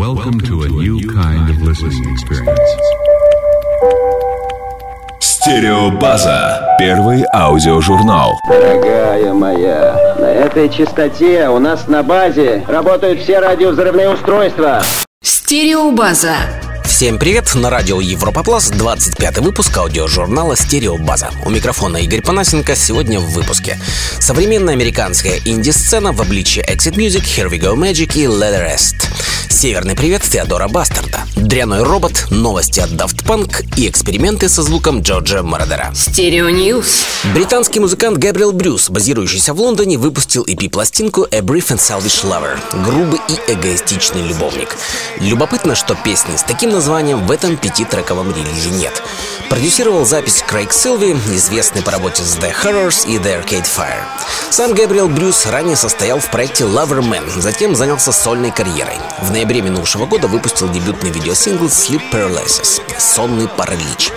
Welcome to a new kind of listening experience. Стереобаза. Первый аудиожурнал. Дорогая моя, на этой частоте у нас на базе работают все радиовзрывные устройства. Стереобаза. Всем привет! На радио Европа Плас 25 выпуск аудиожурнала «Стереобаза». У микрофона Игорь Панасенко сегодня в выпуске. Современная американская инди-сцена в обличии Exit Music, Here We Go Magic и Let Rest. Северный привет Теодора Бастерда. Дряной робот, новости от Daft Punk и эксперименты со звуком Джорджо Мородера. Стерео News. Британский музыкант Габриэл Брюс, базирующийся в Лондоне, выпустил EP-пластинку A Brief and Selfish Lover – грубый и эгоистичный любовник. Любопытно, что песни с таким названием в этом пятитрековом релизе нет. Продюсировал запись Крейг Силви, известный по работе с The Horrors и The Arcade Fire. Сам Габриэл Брюс ранее состоял в проекте Loverman, затем занялся сольной карьерой. В ноябре минувшего года выпустил дебютный видеосингл Sleep Paralysis – «Сонный паралич».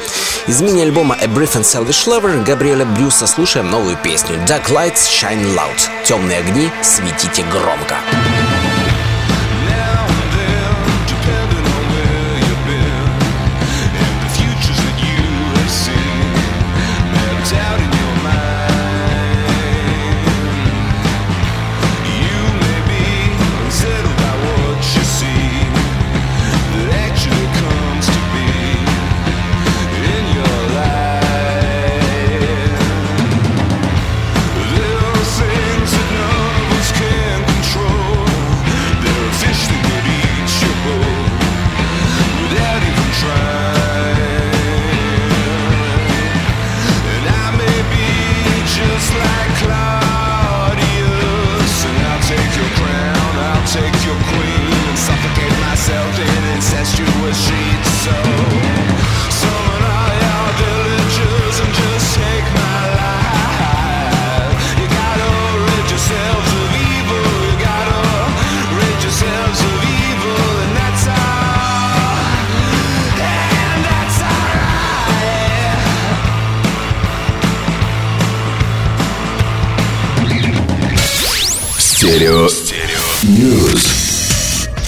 Из мини-альбома A Brief and Selfish Lover Габриэля Брюса слушаем новую песню Dark Lights Shine Loud – «Темные огни, светите громко».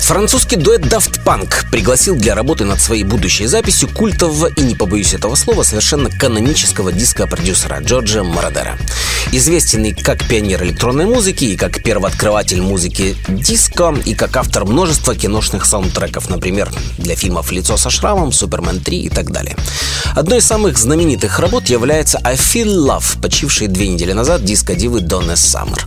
Французский дуэт Daft Punk пригласил для работы над своей будущей записью культового и, не побоюсь этого слова, совершенно канонического диска-продюсера Джорджа Марадера. Известен и как пионер электронной музыки, и как первооткрыватель музыки диско, и как автор множества киношных саундтреков, например, для фильмов «Лицо со шрамом», «Супермен 3» и так далее. Одной из самых знаменитых работ является «I Feel Love», почившей две недели назад диско-дивы Донны Саммер.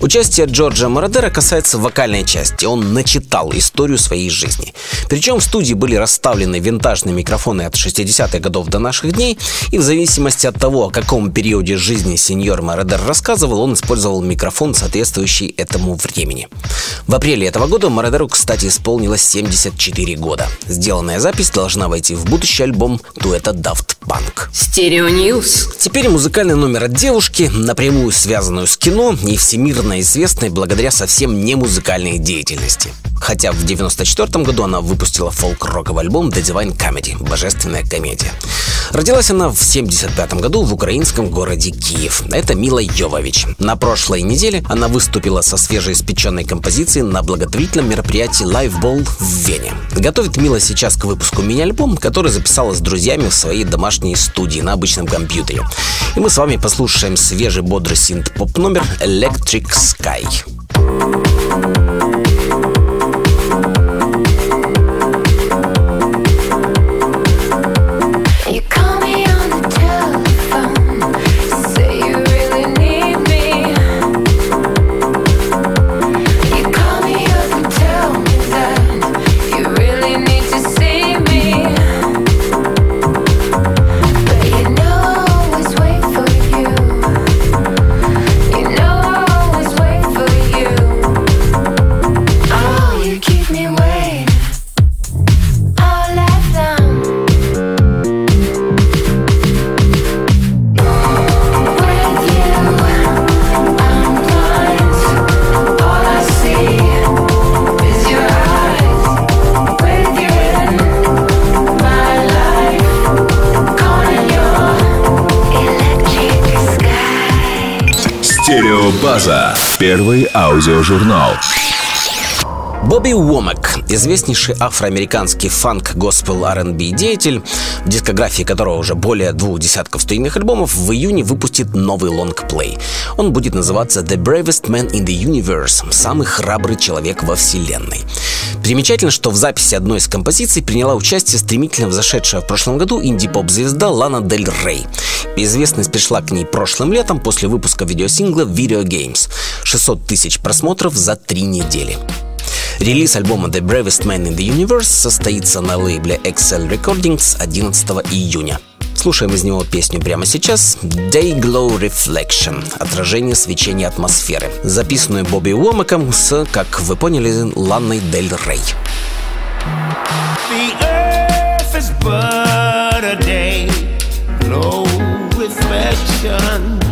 Участие Джорджо Мородера касается вокальной части. Он начитал историю своей жизни. Причем в студии были расставлены винтажные микрофоны от 60-х годов до наших дней, и в зависимости от того, о каком периоде жизни сеньор Мородер рассказывал, он использовал микрофон, соответствующий этому времени. В апреле этого года Мородеру, кстати, исполнилось 74 года. Сделанная запись должна войти в будущий альбом дуэта Daft Punk. Стерео News. Теперь музыкальный номер от девушки, напрямую связанную с кино и всемирно известной благодаря совсем не музыкальной деятельности. Хотя в 94 году она выпустила фолк-роковый альбом The Divine Comedy – Божественная комедия. Родилась она в 75 году в украинском городе Киев. Это Мила Йовович. На прошлой неделе она выступила со свежеиспеченной композицией на благотворительном мероприятии Live Ball в Вене. Готовит Мила сейчас к выпуску мини-альбом, который записала с друзьями в своей домашней студии на обычном компьютере. И мы с вами послушаем свежий бодрый синт-поп номер Electric Sky. You аудиожурнал. Бобби Уомек, известнейший афроамериканский фанк, госпел, R&B деятель, в дискографии которого уже более двух десятков студийных альбомов, в июне выпустит новый лонгплей. Он будет называться The Bravest Man in the Universe, самый храбрый человек во вселенной. Примечательно, что в записи одной из композиций приняла участие стремительно взошедшая в прошлом году инди-поп-звезда Лана Дель Рей. Известность пришла к ней прошлым летом после выпуска видеосингла Video Games. 600 тысяч просмотров за три недели. Релиз альбома The Bravest Man in the Universe состоится на лейбле Excel Recordings 11 июня. Слушаем из него песню прямо сейчас Day Glow Reflection – отражение свечения атмосферы, записанную Бобби Уомаком с, как вы поняли, Ланной Дель Рей. But a day, no reflection.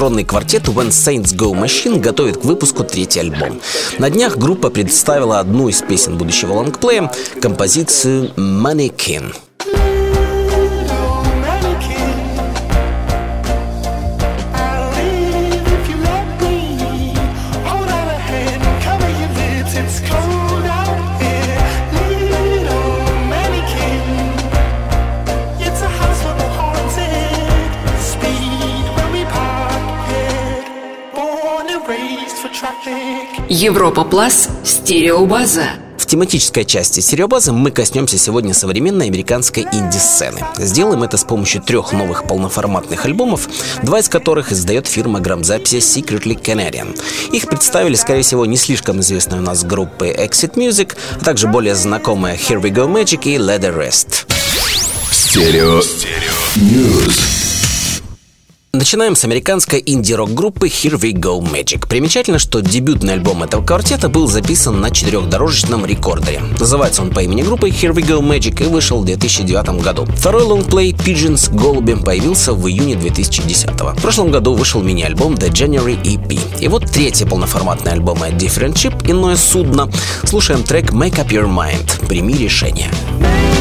Электронный квартет When Saints Go Machine готовит к выпуску третий альбом. На днях группа представила одну из песен будущего лонгплея – композицию «Mannequin». Европа Плюс. Стереобаза. В тематической части стереобазы мы коснемся сегодня современной американской инди-сцены. Сделаем это с помощью трех новых полноформатных альбомов, два из которых издает фирма грамзаписи Secretly Canadian. Их представили, скорее всего, не слишком известные у нас группы Exitmusic, а также более знакомые Here We Go Magic и Let the Rest. Стерео. News. Начинаем с американской инди-рок-группы Here We Go Magic. Примечательно, что дебютный альбом этого квартета был записан на четырехдорожечном рекордере. Называется он по имени группы Here We Go Magic и вышел в 2009 году. Второй лонгплей Pigeons Голуби появился в июне 2010 В прошлом году вышел мини-альбом The January EP. И вот третий полноформатный альбом Different Ship Иное судно. Слушаем трек Make Up Your Mind. Прими решение. Make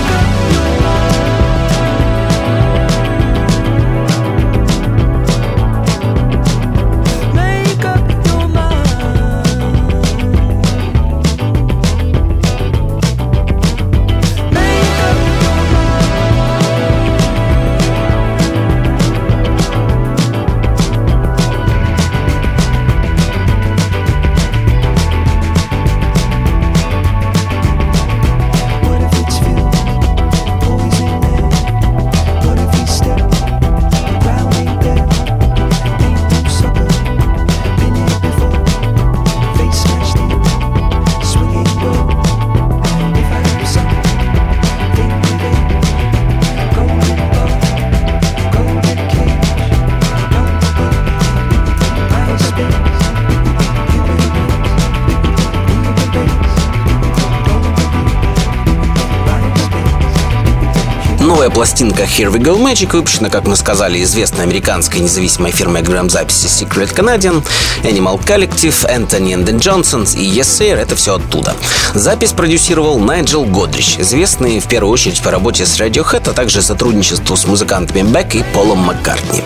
Новая пластинка Here We Go Magic выпущена, как мы сказали, известной американской независимой фирмой грамзаписи Secret Canadian, Animal Collective, Anthony and the Johnsons и Yes Sir — это все оттуда. Запись продюсировал Найджел Годрич, известный в первую очередь по работе с Radiohead, а также сотрудничеству с музыкантами Бек и Полом Маккартни.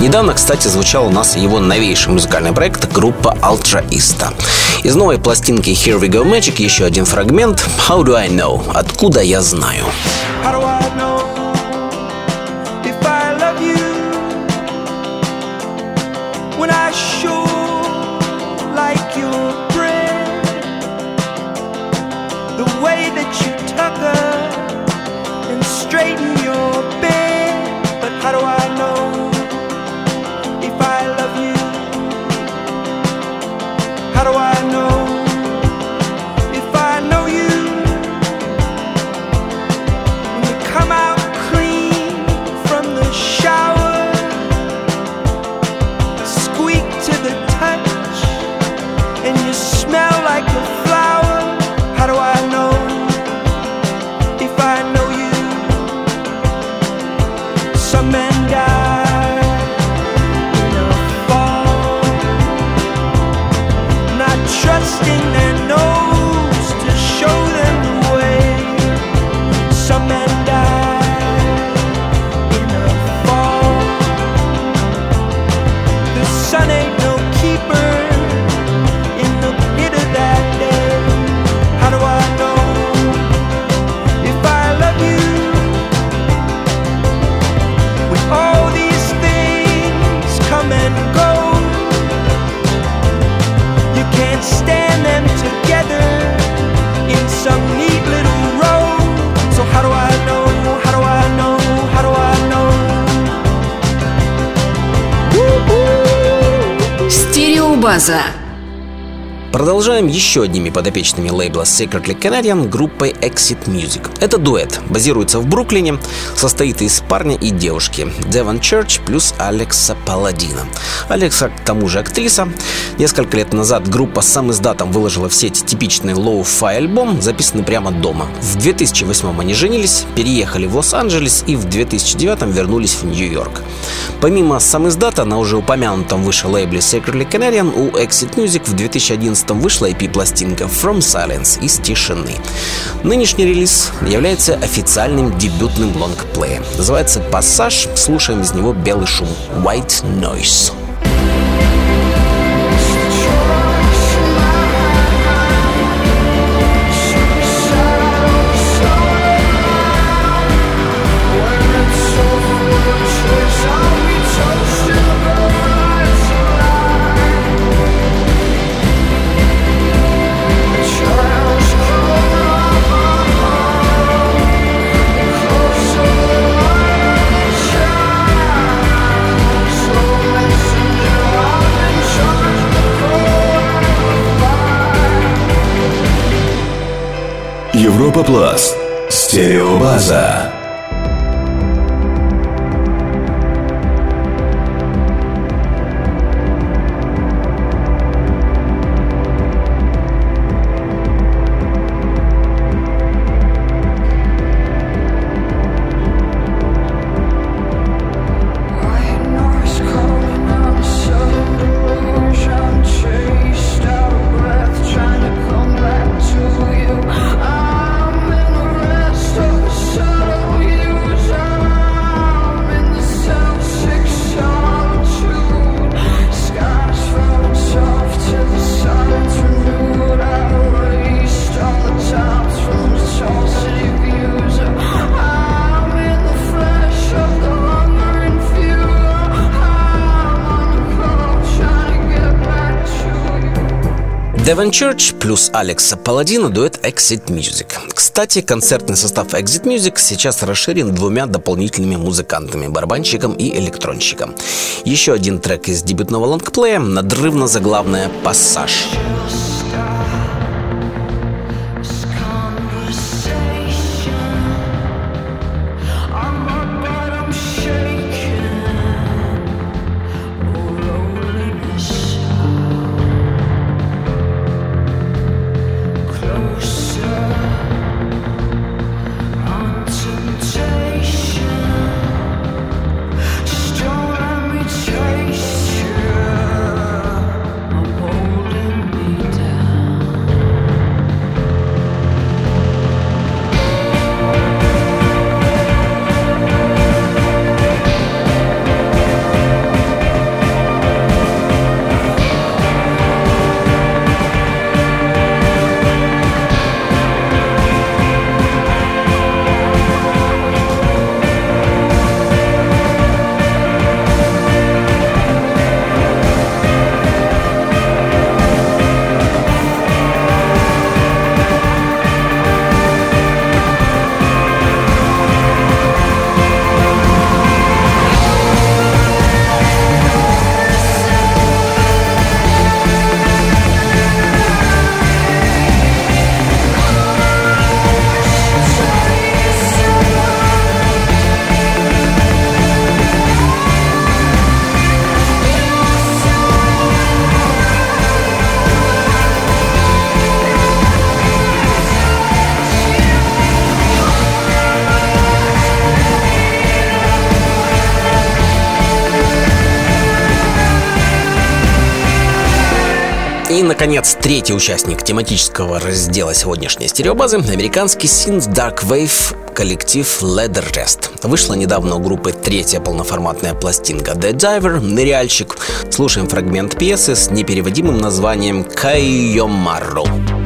Недавно, кстати, звучал у нас его новейший музыкальный проект группа Ultra Ista. Из новой пластинки Here We Go Magic еще один фрагмент How Do I Know? Откуда я знаю? How do I Стереобаза. Продолжаем еще одними подопечными лейбла Secretly Canadian группой Exit Music. Это дуэт, базируется в Бруклине, состоит из парня и девушки Девон Черч плюс Алекса Палладино. Алекса к тому же актриса. Несколько лет назад группа самиздатом выложила в сеть типичный лоу-фай альбом, записанный прямо дома. В 2008 они женились, переехали в Лос-Анджелес и в 2009 вернулись в Нью-Йорк. Помимо сам издата на уже упомянутом выше лейбле Secretly Canadian у Exit Music в 2011 вышла EP-пластинка From Silence из тишины. Нынешний релиз является официальным дебютным лонгплеем. Называется «Пассаж». Слушаем из него белый шум White Noise. Европа Плас. Стереобаза. Деван Church плюс Алекса Паладина дуэт Exit Music. Кстати, концертный состав Exit Music сейчас расширен двумя дополнительными музыкантами, барабанщиком и электронщиком. Еще один трек из дебютного лонгплея, надрывно заглавная «Пассаж». Chase наконец, третий участник тематического раздела сегодняшней стереобазы – американский синт Dark Wave коллектив Leather Rest. Вышла недавно у группы третья полноформатная пластинка The Diver – «Ныряльщик». Слушаем фрагмент пьесы с непереводимым названием «Кайомарро». I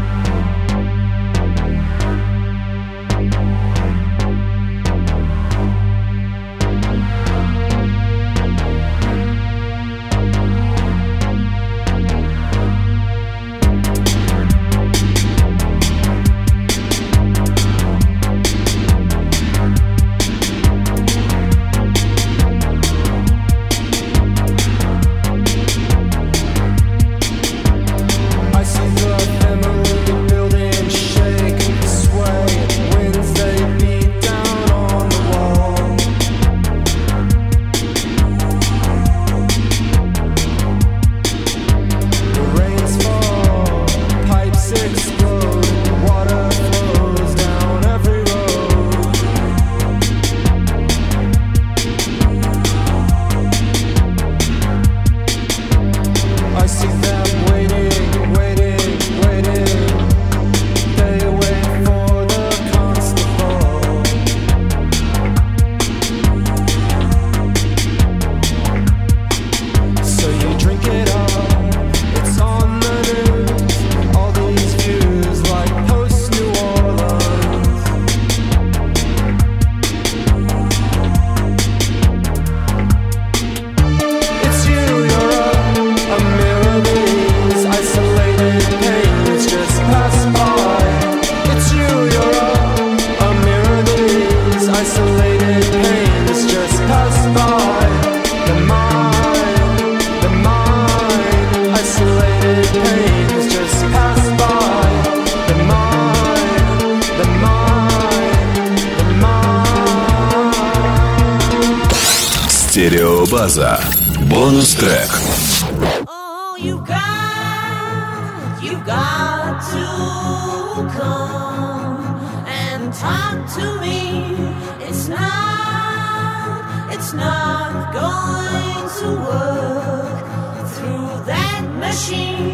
Бонус-трек. Oh, you got, you got to come and talk to me. It's not, it's not going to work through that machine.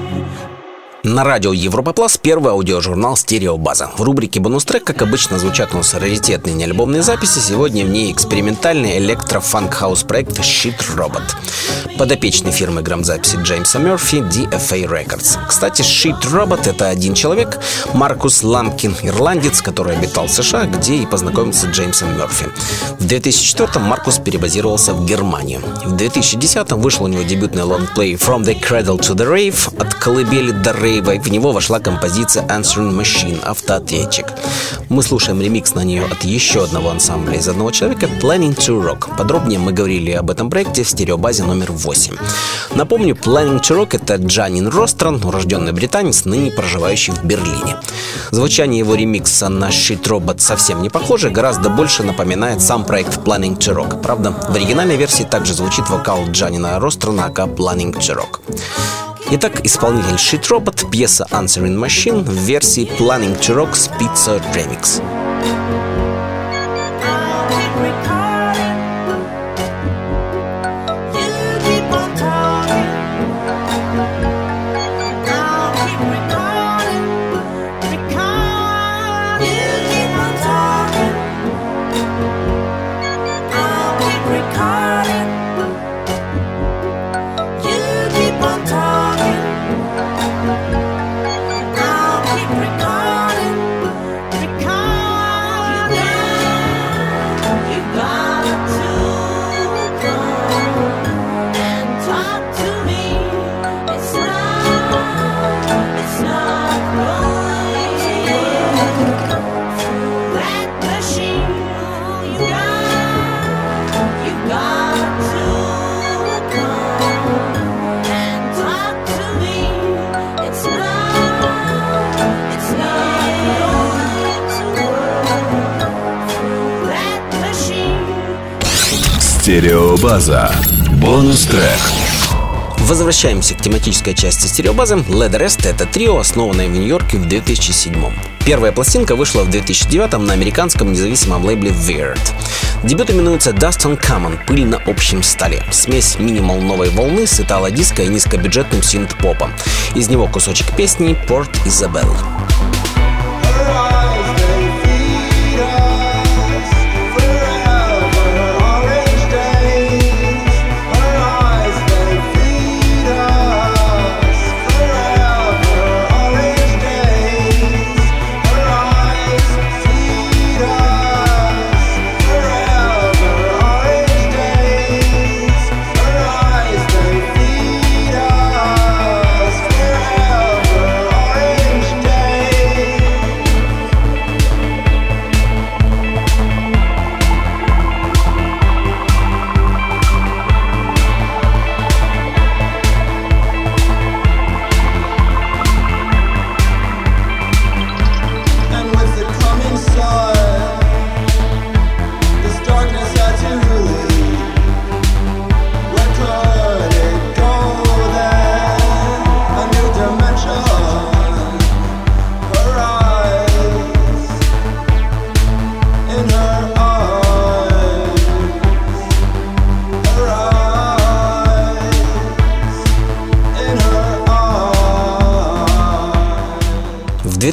На радио Европа Плас первый аудиожурнал «Стереобаза». В рубрике «Бонус-трек», как обычно, звучат у нас раритетные неальбомные записи. Сегодня в ней экспериментальный электро-фанк-хаус проект «Shit Robot». Подопечный фирмы грамзаписи Джеймса Мерфи DFA Records. Кстати, Shit Robot — это один человек, Маркус Ламкин, ирландец, который обитал в США, где и познакомился с Джеймсом Мерфи. В 2004-м Маркус перебазировался в Германию. В 2010-м вышел у него дебютный лонгплей «From the Cradle to the Rave» от колыбели до рейва, в него вошла композиция «Answering Machine» — автоответчик. Мы слушаем ремикс на нее от еще одного ансамбля из одного человека «Planning to Rock». Подробнее мы говорили об этом проекте в стереобазе номер 8. Напомню, «Planning to Rock» — это Джанин Ростран, урожденный британец, ныне проживающий в Берлине. Звучание его ремикса на «Shit Robot» совсем не похоже, гораздо больше напоминает сам проект «Planning to Rock». Правда, в оригинальной версии также звучит вокал Джанина Ространа, ака «Planning to Rock». Итак, исполнитель Shit Robot, пьеса Answering Machine в версии Planning to Rock Spitzer Remix. Стереобаза. Бонус-трек. Возвращаемся к тематической части стереобазы. Leather Rest — это трио, основанное в Нью-Йорке в 2007 Первая пластинка вышла в 2009 на американском независимом лейбле Weird. Дебют именуется Dust on Common – «Пыль на общем столе». Смесь минимал новой волны с итало-диско и низкобюджетным синт-попом. Из него кусочек песни «Порт Изабелл».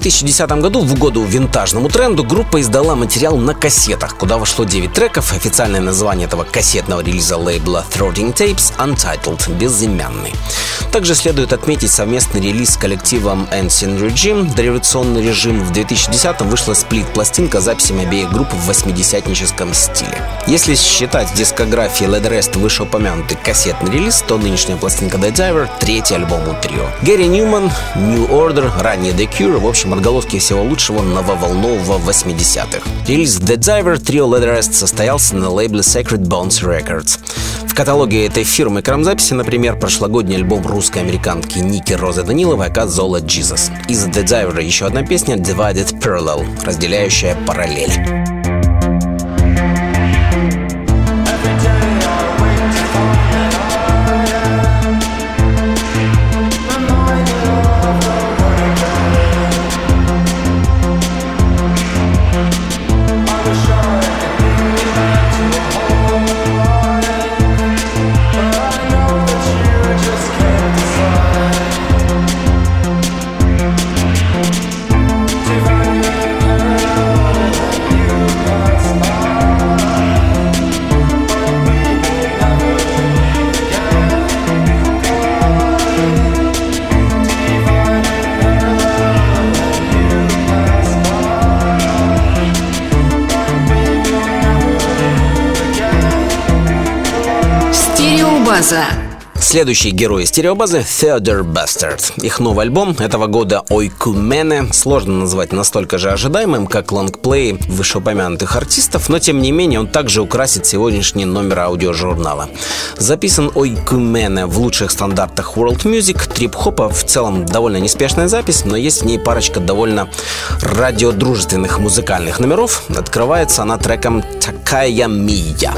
2010 году, в угоду винтажному тренду, группа издала материал на кассетах, куда вошло 9 треков. Официальное название этого кассетного релиза лейбла Throating Tapes Untitled, безымянный. Также следует отметить совместный релиз с коллективом Ancient Regime, дореволюционный режим. В 2010-м вышла сплит-пластинка с записями обеих групп в 80-ническом стиле. Если считать в дискографии Led Rest вышеупомянутый кассетный релиз, то нынешняя пластинка The Diver — третий альбом у трио. Гэри Ньюман, New Order, ранее The Cure, в общем, отголоски всего лучшего нововолнового 80-х. Релиз The Diver трио Led Rest состоялся на лейбле Sacred Bones Records. Каталоге этой фирмы крамзаписи, например, прошлогодний альбом русской американки Ники Розы Даниловой «Ака Зола Jesus». Из The Diver еще одна песня Divided Parallel, разделяющая параллель. Стереобаза. Следующий герой стереобазы — Theodore Bastard. Их новый альбом этого года «Ойкумене» сложно назвать настолько же ожидаемым, как лонгплей вышеупомянутых артистов, но тем не менее он также украсит сегодняшний номер аудиожурнала. Записан «Ойкумене» в лучших стандартах World Music, трип-хопа, в целом довольно неспешная запись, но есть в ней парочка довольно радиодружественных музыкальных номеров. Открывается она треком «Такая Мия».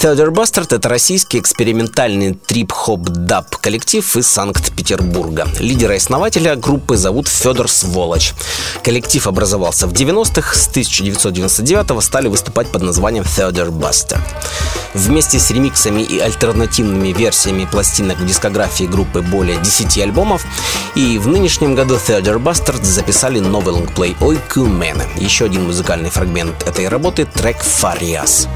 Theodore Bastard — это российский экспериментальный трип-хоп-даб коллектив из Санкт-Петербурга. Лидера и основателя группы зовут Федор Сволочь. Коллектив образовался в 90-х, с 1999 стали выступать под названием Theodore Bastard. Вместе с ремиксами и альтернативными версиями пластинок в дискографии группы более 10 альбомов, и в нынешнем году Theodore Bastard записали новый лонгплей «Ойкумене». Еще один музыкальный фрагмент этой работы — трек «Фариас».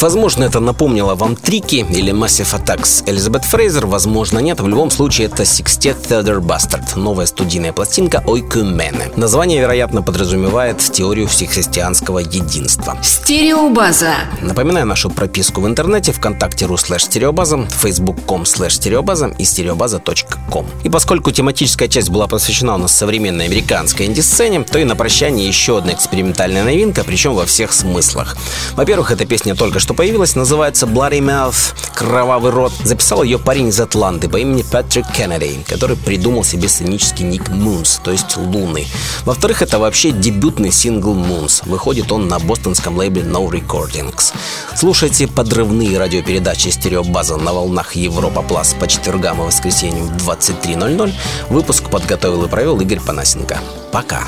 Возможно, это напомнило вам Трики или Massive Attack с Элизабет Фрейзер, возможно, нет. В любом случае, это секстет Theodore Bastard, новая студийная пластинка Ойкумене. Название, вероятно, подразумевает теорию всехристианского единства. Стереобаза. Напоминаю нашу прописку в интернете ВКонтакте.ру слэш стереобаза, facebook.com слэш стереобаза и стереобаза.ком. И поскольку тематическая часть была посвящена у нас современной американской инди-сцене, то и на прощание еще одна экспериментальная новинка, причем во всех смыслах. Во-первых, эта песня только что появилась, называется Bloody Mouth, Кровавый рот. Записал ее парень из Атланты по имени Патрик Кеннеди, который придумал себе сценический ник Moons, то есть Луны. Во-вторых, это вообще дебютный сингл Moons. Выходит он на бостонском лейбле No Recordings. Слушайте подрывные радиопередачи «Стереобаза» на волнах Европа Плас по четвергам и воскресеньям в 23.00. Выпуск подготовил и провел Игорь Панасенко. Пока.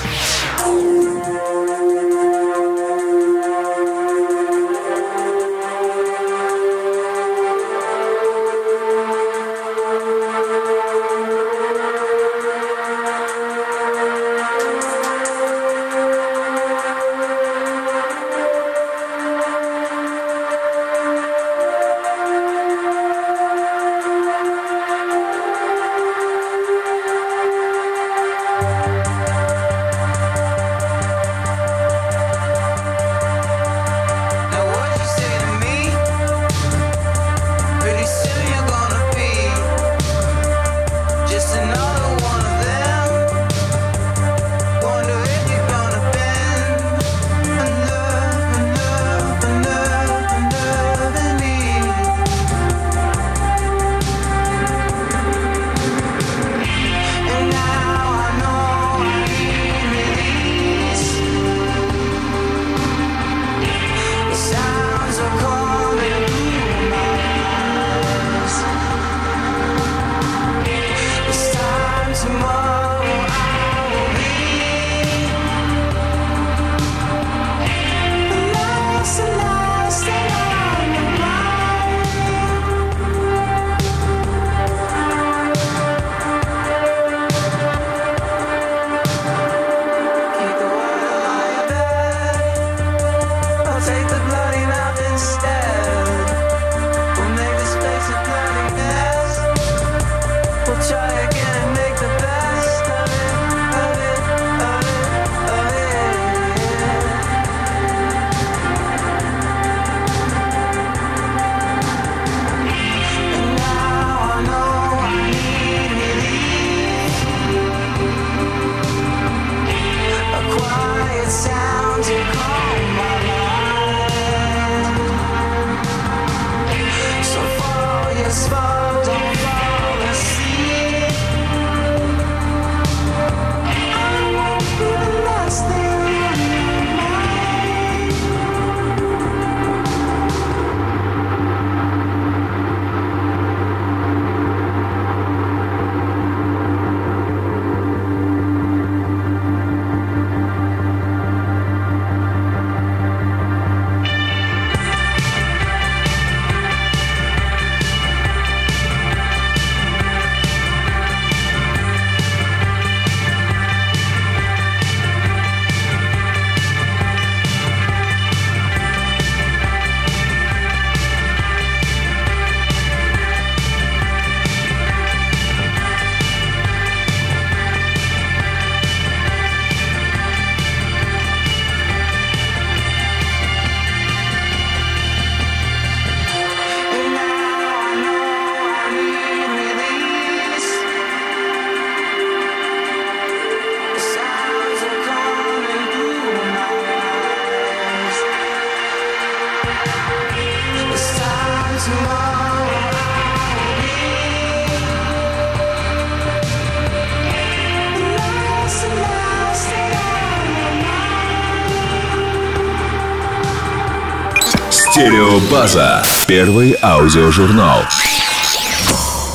Стереобаза. Первый аудиожурнал.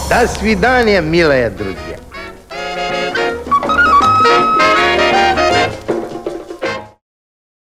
До свидания, милые друзья.